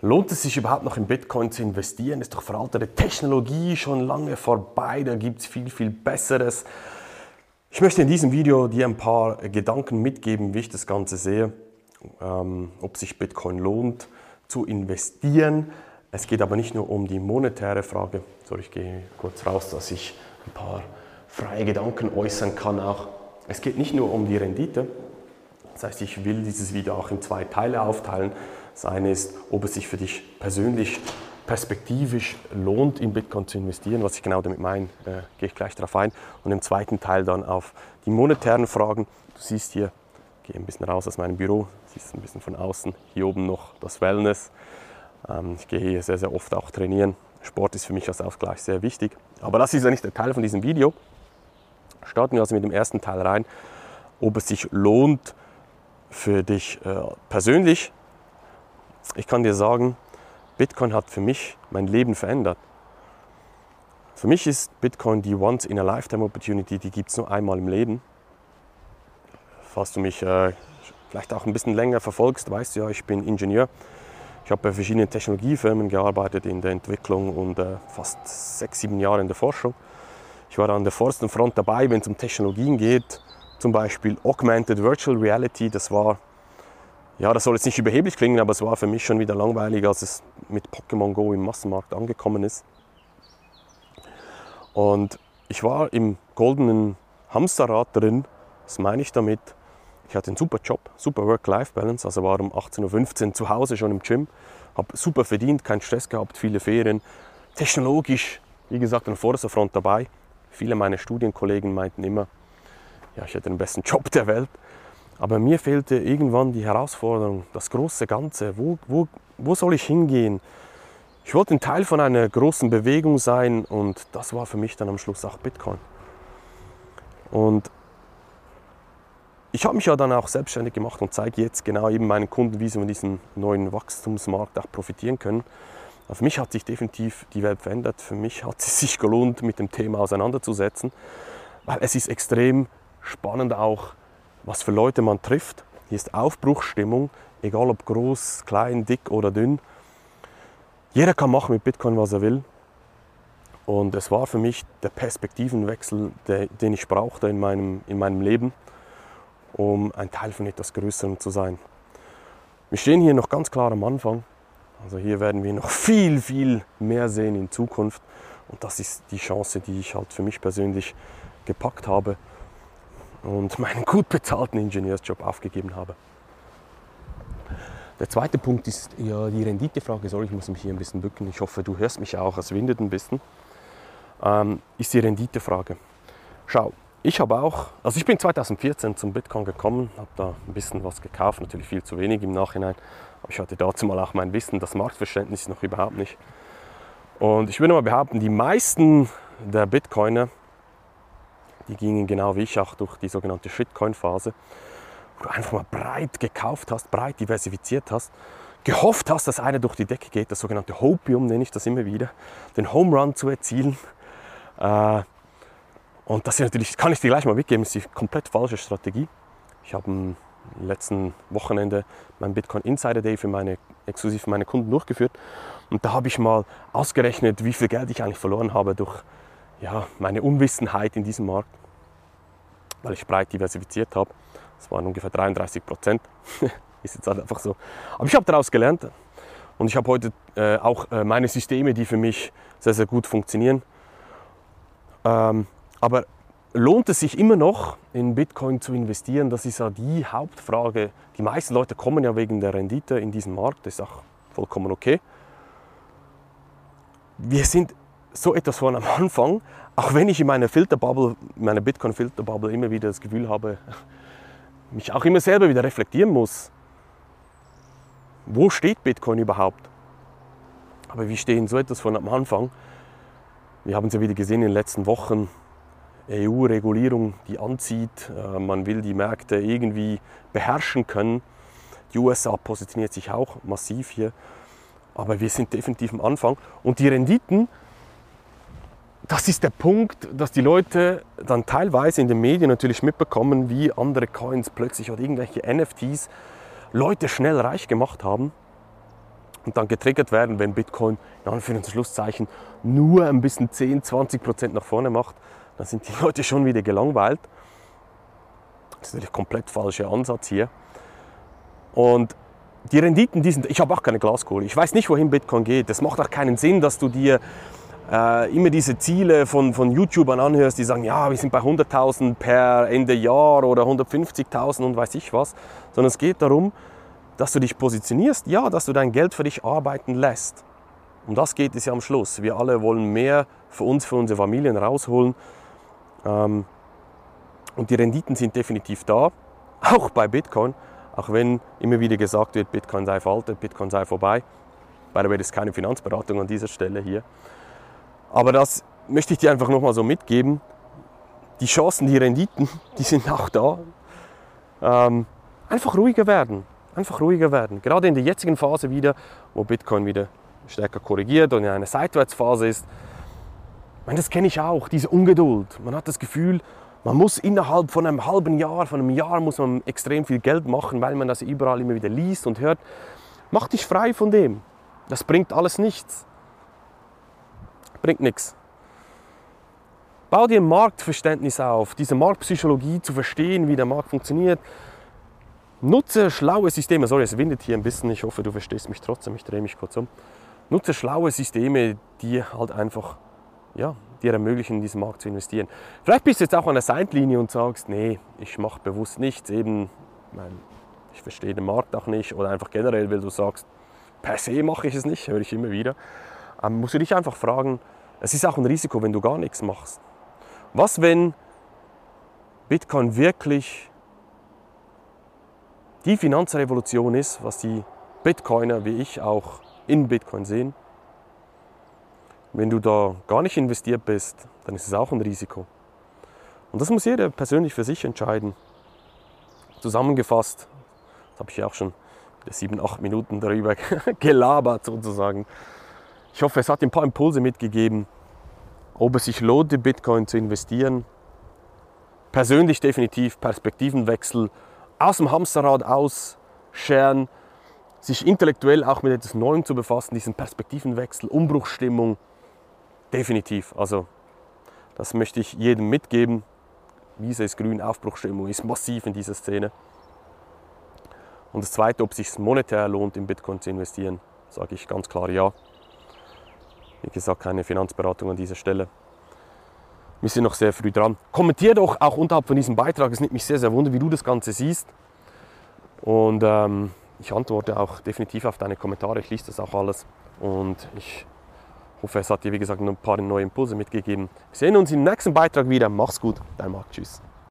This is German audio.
Lohnt es sich überhaupt noch in Bitcoin zu investieren? Ist doch veraltete Technologie schon lange vorbei, da gibt es viel, viel Besseres. Ich möchte in diesem Video dir ein paar Gedanken mitgeben, wie ich das Ganze sehe, ähm, ob sich Bitcoin lohnt zu investieren. Es geht aber nicht nur um die monetäre Frage. So, ich gehe kurz raus, dass ich ein paar freie Gedanken äußern kann auch. Es geht nicht nur um die Rendite. Das heißt, ich will dieses Video auch in zwei Teile aufteilen. Das eine ist, ob es sich für dich persönlich perspektivisch lohnt, in Bitcoin zu investieren. Was ich genau damit meine, äh, gehe ich gleich darauf ein. Und im zweiten Teil dann auf die monetären Fragen. Du siehst hier, ich gehe ein bisschen raus aus meinem Büro, siehst ein bisschen von außen. Hier oben noch das Wellness. Ähm, ich gehe hier sehr, sehr oft auch trainieren. Sport ist für mich als Ausgleich sehr wichtig. Aber das ist ja nicht der Teil von diesem Video. Starten wir also mit dem ersten Teil rein, ob es sich lohnt für dich äh, persönlich. Ich kann dir sagen, Bitcoin hat für mich mein Leben verändert. Für mich ist Bitcoin die Once-in-a-Lifetime-Opportunity, die gibt es nur einmal im Leben. Falls du mich äh, vielleicht auch ein bisschen länger verfolgst, weißt du ja, ich bin Ingenieur. Ich habe bei verschiedenen Technologiefirmen gearbeitet in der Entwicklung und äh, fast sechs, sieben Jahre in der Forschung. Ich war an der vordersten Front dabei, wenn es um Technologien geht, zum Beispiel Augmented Virtual Reality. Das war, ja, das soll jetzt nicht überheblich klingen, aber es war für mich schon wieder langweilig, als es mit Pokémon Go im Massenmarkt angekommen ist. Und ich war im goldenen Hamsterrad drin. Was meine ich damit? Ich hatte einen super Job, super Work-Life-Balance, also war um 18.15 Uhr zu Hause schon im Gym, habe super verdient, keinen Stress gehabt, viele Ferien. Technologisch, wie gesagt, an vorderster Front dabei. Viele meiner Studienkollegen meinten immer, ja, ich hätte den besten Job der Welt. Aber mir fehlte irgendwann die Herausforderung, das große Ganze. Wo, wo, wo soll ich hingehen? Ich wollte ein Teil von einer großen Bewegung sein und das war für mich dann am Schluss auch Bitcoin. Und ich habe mich ja dann auch selbstständig gemacht und zeige jetzt genau eben meinen Kunden, wie sie von diesem neuen Wachstumsmarkt auch profitieren können. Für mich hat sich definitiv die Welt verändert. Für mich hat es sich gelohnt, mit dem Thema auseinanderzusetzen, weil es ist extrem spannend auch, was für Leute man trifft. Hier ist Aufbruchsstimmung, egal ob groß, klein, dick oder dünn. Jeder kann machen mit Bitcoin, was er will. Und es war für mich der Perspektivenwechsel, den ich brauchte in meinem, in meinem Leben um ein Teil von etwas Größerem zu sein. Wir stehen hier noch ganz klar am Anfang. Also hier werden wir noch viel, viel mehr sehen in Zukunft. Und das ist die Chance, die ich halt für mich persönlich gepackt habe und meinen gut bezahlten Ingenieursjob aufgegeben habe. Der zweite Punkt ist ja die Renditefrage. Sorry, ich muss mich hier ein bisschen bücken. Ich hoffe, du hörst mich auch. Es windet ein bisschen. Ähm, ist die Renditefrage. Schau, ich habe auch, also ich bin 2014 zum Bitcoin gekommen, habe da ein bisschen was gekauft, natürlich viel zu wenig im Nachhinein, aber ich hatte dazu mal auch mein Wissen, das Marktverständnis noch überhaupt nicht. Und ich würde mal behaupten, die meisten der Bitcoiner, die gingen genau wie ich auch durch die sogenannte Shitcoin-Phase, wo du einfach mal breit gekauft hast, breit diversifiziert hast, gehofft hast, dass einer durch die Decke geht, das sogenannte Hopium nenne ich das immer wieder, den Home Run zu erzielen. Äh, und das ist natürlich, kann ich dir gleich mal mitgeben, ist die komplett falsche Strategie. Ich habe am letzten Wochenende meinen Bitcoin Insider Day für meine, exklusiv für meine Kunden durchgeführt. Und da habe ich mal ausgerechnet, wie viel Geld ich eigentlich verloren habe durch ja, meine Unwissenheit in diesem Markt, weil ich breit diversifiziert habe. Das waren ungefähr 33 Prozent. ist jetzt halt einfach so. Aber ich habe daraus gelernt und ich habe heute äh, auch äh, meine Systeme, die für mich sehr, sehr gut funktionieren. Ähm, aber lohnt es sich immer noch, in Bitcoin zu investieren? Das ist ja die Hauptfrage. Die meisten Leute kommen ja wegen der Rendite in diesen Markt. Das ist auch vollkommen okay. Wir sind so etwas von am Anfang, auch wenn ich in meiner Filterbubble, meiner Bitcoin-Filterbubble immer wieder das Gefühl habe, mich auch immer selber wieder reflektieren muss. Wo steht Bitcoin überhaupt? Aber wir stehen so etwas von am Anfang. Wir haben es ja wieder gesehen in den letzten Wochen, EU-Regulierung, die anzieht. Äh, man will die Märkte irgendwie beherrschen können. Die USA positioniert sich auch massiv hier. Aber wir sind definitiv am Anfang. Und die Renditen, das ist der Punkt, dass die Leute dann teilweise in den Medien natürlich mitbekommen, wie andere Coins plötzlich oder irgendwelche NFTs Leute schnell reich gemacht haben. und dann getriggert werden, wenn Bitcoin in Anführungszeichen nur ein bisschen 10, 20 Prozent nach vorne macht, dann sind die Leute schon wieder gelangweilt. Das ist natürlich komplett falscher Ansatz hier. Und die Renditen, die sind, ich habe auch keine Glaskohle. Ich weiß nicht, wohin Bitcoin geht. Es macht auch keinen Sinn, dass du dir äh, immer diese Ziele von, von YouTubern anhörst, die sagen, ja, wir sind bei 100.000 per Ende Jahr oder 150.000 und weiß ich was. Sondern es geht darum, dass du dich positionierst, ja, dass du dein Geld für dich arbeiten lässt. Um das geht es ja am Schluss. Wir alle wollen mehr für uns, für unsere Familien rausholen. Ähm, und die Renditen sind definitiv da, auch bei Bitcoin, auch wenn immer wieder gesagt wird, Bitcoin sei veraltet, Bitcoin sei vorbei. By the way, das ist keine Finanzberatung an dieser Stelle hier. Aber das möchte ich dir einfach nochmal so mitgeben. Die Chancen, die Renditen, die sind auch da. Ähm, einfach ruhiger werden. Einfach ruhiger werden. Gerade in der jetzigen Phase wieder, wo Bitcoin wieder stärker korrigiert und in einer Seitwärtsphase ist. Meine, das kenne ich auch, diese Ungeduld. Man hat das Gefühl, man muss innerhalb von einem halben Jahr, von einem Jahr muss man extrem viel Geld machen, weil man das überall immer wieder liest und hört. Mach dich frei von dem. Das bringt alles nichts. Bringt nichts. Bau dir ein Marktverständnis auf, diese Marktpsychologie zu verstehen, wie der Markt funktioniert. Nutze schlaue Systeme. Sorry, es windet hier ein bisschen. Ich hoffe, du verstehst mich trotzdem. Ich drehe mich kurz um. Nutze schlaue Systeme, die halt einfach ja, dir ermöglichen, in diesen Markt zu investieren. Vielleicht bist du jetzt auch an der Seitlinie und sagst, nee, ich mache bewusst nichts, eben, mein, ich verstehe den Markt auch nicht oder einfach generell, weil du sagst, per se mache ich es nicht, höre ich immer wieder. Ähm, musst du dich einfach fragen, es ist auch ein Risiko, wenn du gar nichts machst. Was, wenn Bitcoin wirklich die Finanzrevolution ist, was die Bitcoiner wie ich auch in Bitcoin sehen? Wenn du da gar nicht investiert bist, dann ist es auch ein Risiko. Und das muss jeder persönlich für sich entscheiden. Zusammengefasst, das habe ich ja auch schon sieben, acht Minuten darüber gelabert sozusagen. Ich hoffe, es hat ein paar Impulse mitgegeben, ob es sich lohnt, in Bitcoin zu investieren. Persönlich definitiv Perspektivenwechsel, aus dem Hamsterrad ausscheren, sich intellektuell auch mit etwas Neuem zu befassen, diesen Perspektivenwechsel, Umbruchstimmung, Definitiv. Also das möchte ich jedem mitgeben. Wiese ist grün, Aufbruchstimmung ist massiv in dieser Szene. Und das Zweite, ob es sich monetär lohnt, in Bitcoin zu investieren, sage ich ganz klar ja. Wie gesagt, keine Finanzberatung an dieser Stelle. Wir sind noch sehr früh dran. Kommentier doch auch unterhalb von diesem Beitrag. Es nimmt mich sehr, sehr wunder, wie du das Ganze siehst. Und ähm, ich antworte auch definitiv auf deine Kommentare. Ich lese das auch alles. Und ich hoffe, es hat dir, wie gesagt, ein paar neue Impulse mitgegeben. Wir sehen uns im nächsten Beitrag wieder. Mach's gut, dein Marc. Tschüss.